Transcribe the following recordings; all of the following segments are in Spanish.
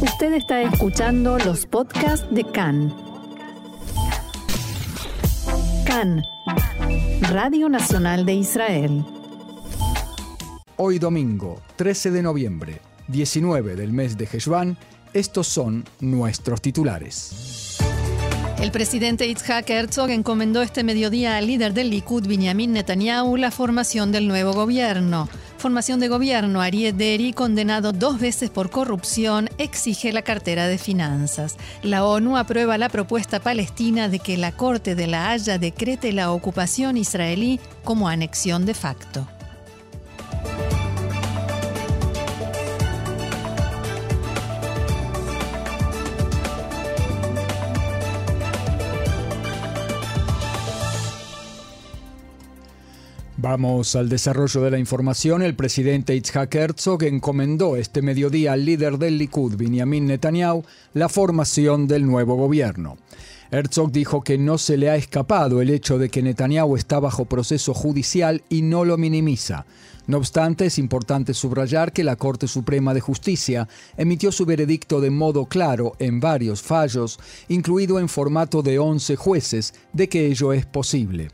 Usted está escuchando los podcasts de CAN. CAN, Radio Nacional de Israel. Hoy domingo, 13 de noviembre, 19 del mes de Heshvan, estos son nuestros titulares. El presidente Itzhak Herzog encomendó este mediodía al líder del Likud, Benjamin Netanyahu, la formación del nuevo gobierno. Formación de gobierno, Ariel Deri, condenado dos veces por corrupción, exige la cartera de finanzas. La ONU aprueba la propuesta palestina de que la Corte de la Haya decrete la ocupación israelí como anexión de facto. Vamos al desarrollo de la información. El presidente Itzhak Herzog encomendó este mediodía al líder del Likud, Benjamin Netanyahu, la formación del nuevo gobierno. Herzog dijo que no se le ha escapado el hecho de que Netanyahu está bajo proceso judicial y no lo minimiza. No obstante, es importante subrayar que la Corte Suprema de Justicia emitió su veredicto de modo claro en varios fallos, incluido en formato de 11 jueces, de que ello es posible.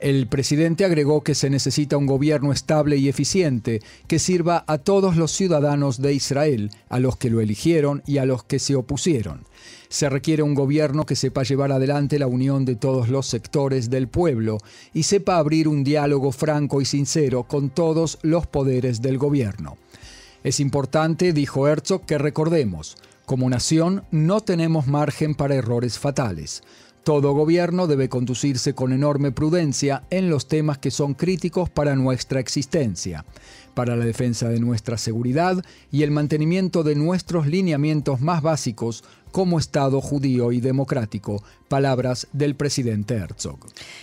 El presidente agregó que se necesita un gobierno estable y eficiente que sirva a todos los ciudadanos de Israel, a los que lo eligieron y a los que se opusieron. Se requiere un gobierno que sepa llevar adelante la unión de todos los sectores del pueblo y sepa abrir un diálogo franco y sincero con todos los poderes del gobierno. Es importante, dijo Herzog, que recordemos, como nación no tenemos margen para errores fatales. Todo gobierno debe conducirse con enorme prudencia en los temas que son críticos para nuestra existencia, para la defensa de nuestra seguridad y el mantenimiento de nuestros lineamientos más básicos como Estado judío y democrático, palabras del presidente Herzog.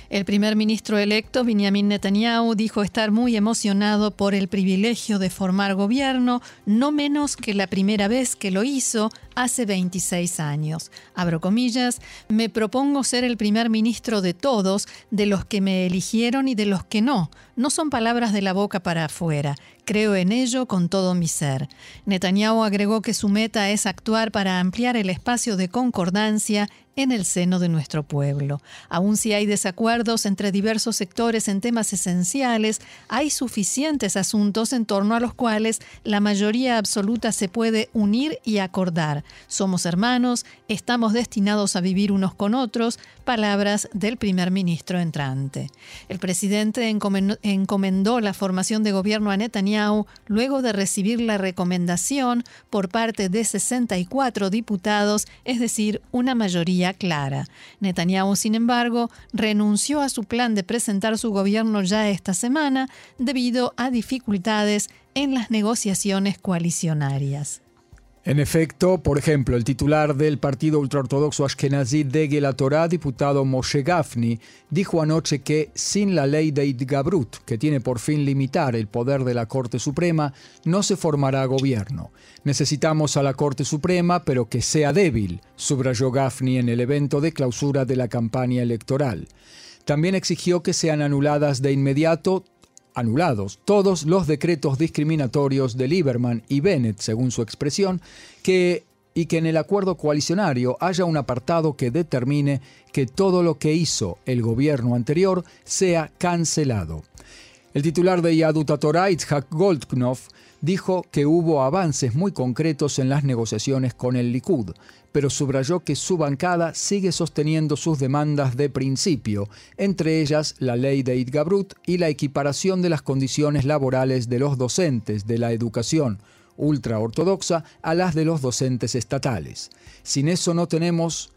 El primer ministro electo, Benjamin Netanyahu, dijo estar muy emocionado por el privilegio de formar gobierno, no menos que la primera vez que lo hizo hace 26 años. Abro comillas, me propongo ser el primer ministro de todos, de los que me eligieron y de los que no. No son palabras de la boca para afuera. Creo en ello con todo mi ser. Netanyahu agregó que su meta es actuar para ampliar el espacio de concordancia en el seno de nuestro pueblo. Aun si hay desacuerdos entre diversos sectores en temas esenciales, hay suficientes asuntos en torno a los cuales la mayoría absoluta se puede unir y acordar. Somos hermanos, estamos destinados a vivir unos con otros, palabras del primer ministro entrante. El presidente encomendó la formación de gobierno a Netanyahu luego de recibir la recomendación por parte de 64 diputados, es decir, una mayoría clara. Netanyahu, sin embargo, renunció a su plan de presentar su gobierno ya esta semana debido a dificultades en las negociaciones coalicionarias. En efecto, por ejemplo, el titular del partido ultraortodoxo Ashkenazi de la Torah, diputado Moshe Gafni, dijo anoche que sin la ley de Idgabrut, que tiene por fin limitar el poder de la Corte Suprema, no se formará gobierno. Necesitamos a la Corte Suprema, pero que sea débil, subrayó Gafni en el evento de clausura de la campaña electoral. También exigió que sean anuladas de inmediato anulados todos los decretos discriminatorios de Lieberman y Bennett, según su expresión, que y que en el acuerdo coalicionario haya un apartado que determine que todo lo que hizo el gobierno anterior sea cancelado. El titular de Yadut Torah, Itzhak Goldknopf, dijo que hubo avances muy concretos en las negociaciones con el Likud, pero subrayó que su bancada sigue sosteniendo sus demandas de principio, entre ellas la ley de Idgabrut y la equiparación de las condiciones laborales de los docentes de la educación ultraortodoxa a las de los docentes estatales. Sin eso no tenemos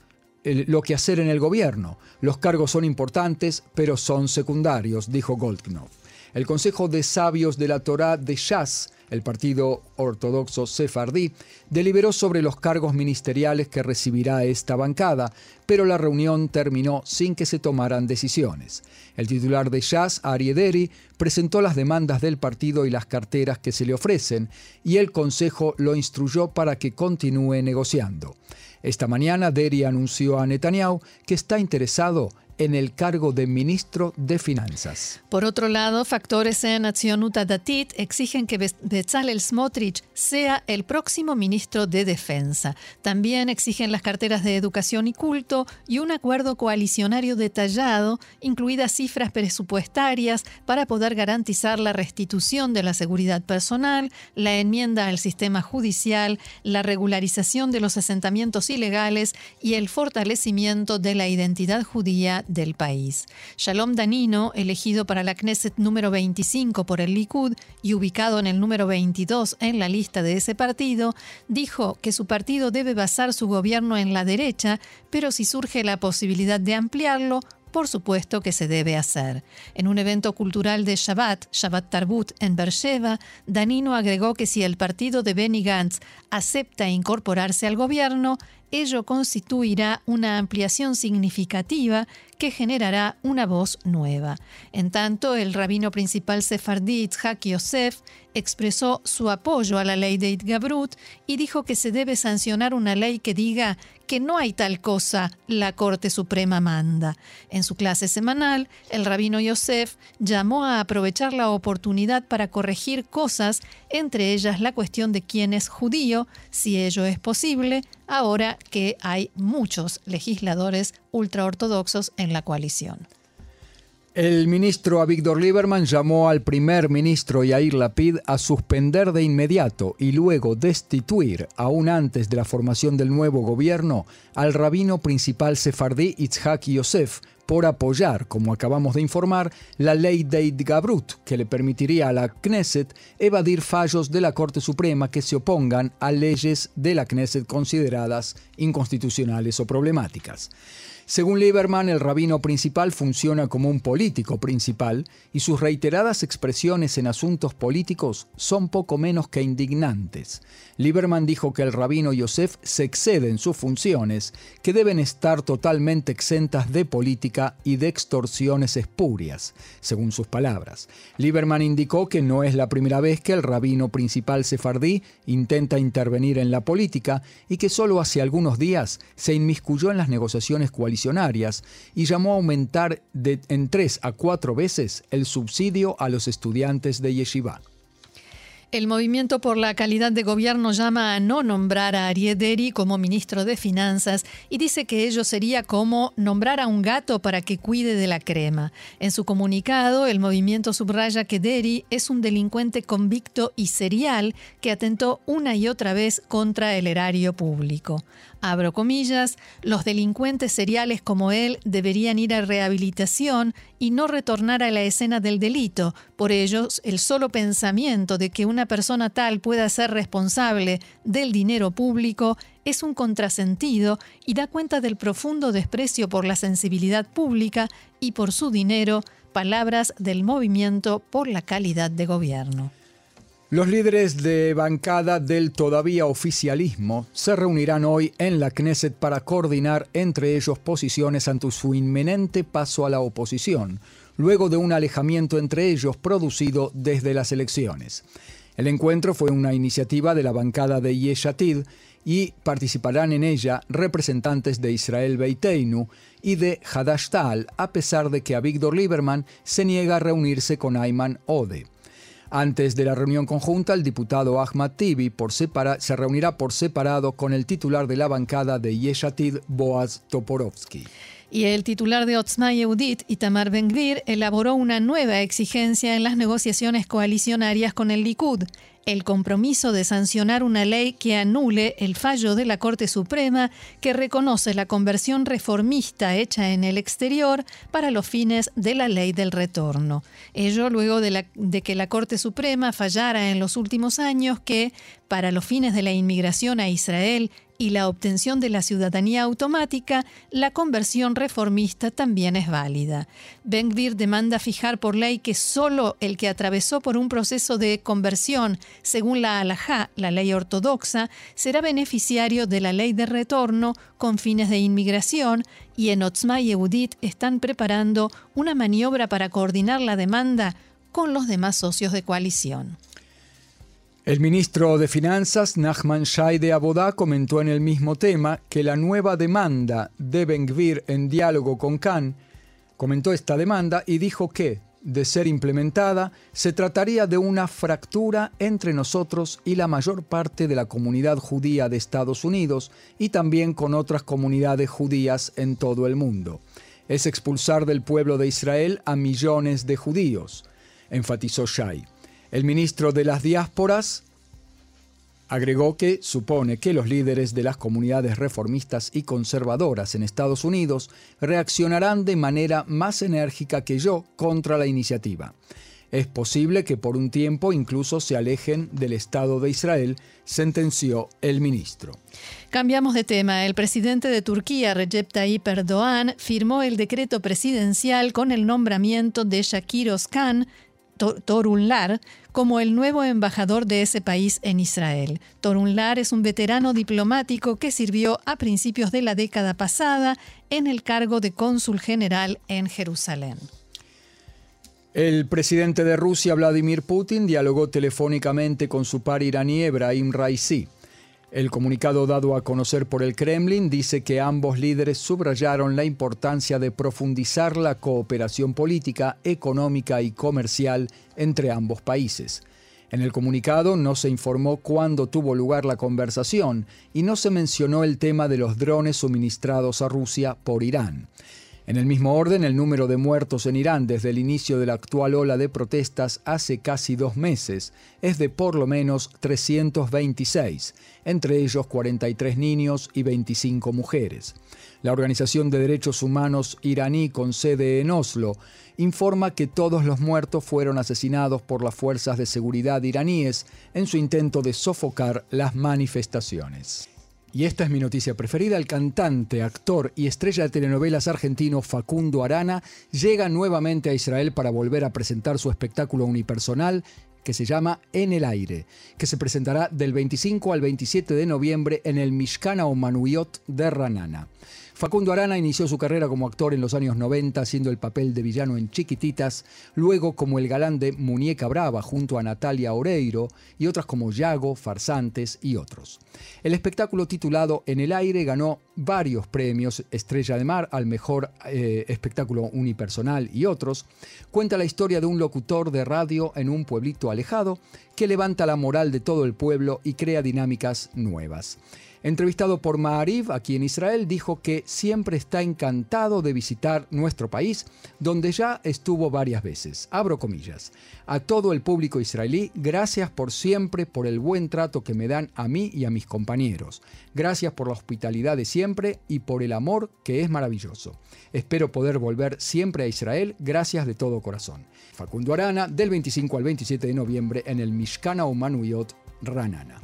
lo que hacer en el gobierno. Los cargos son importantes, pero son secundarios, dijo Goldknopf. El Consejo de Sabios de la Torá de Shas el partido ortodoxo sefardí, deliberó sobre los cargos ministeriales que recibirá esta bancada, pero la reunión terminó sin que se tomaran decisiones. El titular de Shas, Ari presentó las demandas del partido y las carteras que se le ofrecen, y el Consejo lo instruyó para que continúe negociando. Esta mañana Deri anunció a Netanyahu que está interesado en el cargo de ministro de Finanzas. Por otro lado, factores en Acción Datit exigen que Bezalel Smotrich sea el próximo ministro de Defensa. También exigen las carteras de Educación y Culto y un acuerdo coalicionario detallado, incluidas cifras presupuestarias para poder garantizar la restitución de la seguridad personal, la enmienda al sistema judicial, la regularización de los asentamientos ilegales y el fortalecimiento de la identidad judía del país. Shalom Danino, elegido para la Knesset número 25 por el Likud y ubicado en el número 22 en la lista de ese partido, dijo que su partido debe basar su gobierno en la derecha, pero si surge la posibilidad de ampliarlo, por supuesto que se debe hacer. En un evento cultural de Shabbat, Shabbat Tarbut, en Beersheba, Danino agregó que si el partido de Benny Gantz acepta incorporarse al gobierno, ello constituirá una ampliación significativa que generará una voz nueva. En tanto, el rabino principal sefardí Itzhak Yosef expresó su apoyo a la ley de Itgabrut y dijo que se debe sancionar una ley que diga que no hay tal cosa, la Corte Suprema manda. En su clase semanal, el rabino Yosef llamó a aprovechar la oportunidad para corregir cosas, entre ellas la cuestión de quién es judío, si ello es posible, ahora que hay muchos legisladores ultraortodoxos en la coalición. El ministro Avigdor Lieberman llamó al primer ministro Yair Lapid a suspender de inmediato y luego destituir, aún antes de la formación del nuevo gobierno, al rabino principal sefardí Itzhak Yosef por apoyar, como acabamos de informar, la ley de Gabrut, que le permitiría a la Knesset evadir fallos de la Corte Suprema que se opongan a leyes de la Knesset consideradas inconstitucionales o problemáticas. Según Lieberman, el rabino principal funciona como un político principal y sus reiteradas expresiones en asuntos políticos son poco menos que indignantes. Lieberman dijo que el rabino Yosef se excede en sus funciones, que deben estar totalmente exentas de política y de extorsiones espurias, según sus palabras. Lieberman indicó que no es la primera vez que el rabino principal sefardí intenta intervenir en la política y que solo hace algunos días se inmiscuyó en las negociaciones y llamó a aumentar de, en tres a cuatro veces el subsidio a los estudiantes de Yeshiva. El Movimiento por la Calidad de Gobierno llama a no nombrar a Ariederi como ministro de Finanzas y dice que ello sería como nombrar a un gato para que cuide de la crema. En su comunicado, el movimiento subraya que Deri es un delincuente convicto y serial que atentó una y otra vez contra el erario público. Abro comillas, los delincuentes seriales como él deberían ir a rehabilitación y no retornar a la escena del delito. Por ello, el solo pensamiento de que una persona tal pueda ser responsable del dinero público es un contrasentido y da cuenta del profundo desprecio por la sensibilidad pública y por su dinero, palabras del movimiento por la calidad de gobierno. Los líderes de bancada del todavía oficialismo se reunirán hoy en la Knesset para coordinar entre ellos posiciones ante su inminente paso a la oposición, luego de un alejamiento entre ellos producido desde las elecciones. El encuentro fue una iniciativa de la bancada de Yeshatid y participarán en ella representantes de Israel Beiteinu y de Hadashtal, a pesar de que Avigdor Lieberman se niega a reunirse con Ayman Ode. Antes de la reunión conjunta, el diputado Ahmad Tibi por se reunirá por separado con el titular de la bancada de Yeshatid, Boaz Toporovsky. Y el titular de Otzma Yehudit, Itamar Ben-Gvir, elaboró una nueva exigencia en las negociaciones coalicionarias con el Likud el compromiso de sancionar una ley que anule el fallo de la Corte Suprema que reconoce la conversión reformista hecha en el exterior para los fines de la ley del retorno. Ello luego de, de que la Corte Suprema fallara en los últimos años que, para los fines de la inmigración a Israel y la obtención de la ciudadanía automática, la conversión reformista también es válida. Ben-Gvir demanda fijar por ley que solo el que atravesó por un proceso de conversión según la halajá, la ley ortodoxa, será beneficiario de la ley de retorno con fines de inmigración y en Otzma y Eudit están preparando una maniobra para coordinar la demanda con los demás socios de coalición. El ministro de Finanzas, Nachman Shai de Abodá, comentó en el mismo tema que la nueva demanda de Ben-Gvir en diálogo con Khan Comentó esta demanda y dijo que, de ser implementada, se trataría de una fractura entre nosotros y la mayor parte de la comunidad judía de Estados Unidos y también con otras comunidades judías en todo el mundo. Es expulsar del pueblo de Israel a millones de judíos, enfatizó Shai. El ministro de las diásporas Agregó que supone que los líderes de las comunidades reformistas y conservadoras en Estados Unidos reaccionarán de manera más enérgica que yo contra la iniciativa. Es posible que por un tiempo incluso se alejen del Estado de Israel, sentenció el ministro. Cambiamos de tema. El presidente de Turquía, Recep Tayyip Erdogan, firmó el decreto presidencial con el nombramiento de Shakir Özkan Torunlar como el nuevo embajador de ese país en Israel. Torunlar es un veterano diplomático que sirvió a principios de la década pasada en el cargo de cónsul general en Jerusalén. El presidente de Rusia, Vladimir Putin, dialogó telefónicamente con su par iraní Ebrahim Raisi. El comunicado dado a conocer por el Kremlin dice que ambos líderes subrayaron la importancia de profundizar la cooperación política, económica y comercial entre ambos países. En el comunicado no se informó cuándo tuvo lugar la conversación y no se mencionó el tema de los drones suministrados a Rusia por Irán. En el mismo orden, el número de muertos en Irán desde el inicio de la actual ola de protestas hace casi dos meses es de por lo menos 326, entre ellos 43 niños y 25 mujeres. La Organización de Derechos Humanos iraní con sede en Oslo informa que todos los muertos fueron asesinados por las fuerzas de seguridad iraníes en su intento de sofocar las manifestaciones. Y esta es mi noticia preferida. El cantante, actor y estrella de telenovelas argentino Facundo Arana llega nuevamente a Israel para volver a presentar su espectáculo unipersonal que se llama En el Aire, que se presentará del 25 al 27 de noviembre en el Mishkana Omanuyot de Ranana. Facundo Arana inició su carrera como actor en los años 90 haciendo el papel de villano en Chiquititas, luego como el galán de Muñeca Brava junto a Natalia Oreiro y otras como Yago, Farsantes y otros. El espectáculo titulado En el aire ganó varios premios Estrella de Mar al mejor eh, espectáculo unipersonal y otros. Cuenta la historia de un locutor de radio en un pueblito alejado que levanta la moral de todo el pueblo y crea dinámicas nuevas. Entrevistado por Maariv aquí en Israel, dijo que siempre está encantado de visitar nuestro país, donde ya estuvo varias veces. Abro comillas. A todo el público israelí, gracias por siempre, por el buen trato que me dan a mí y a mis compañeros. Gracias por la hospitalidad de siempre y por el amor que es maravilloso. Espero poder volver siempre a Israel, gracias de todo corazón. Facundo Arana, del 25 al 27 de noviembre en el Mishkana Umanuyot, Ranana.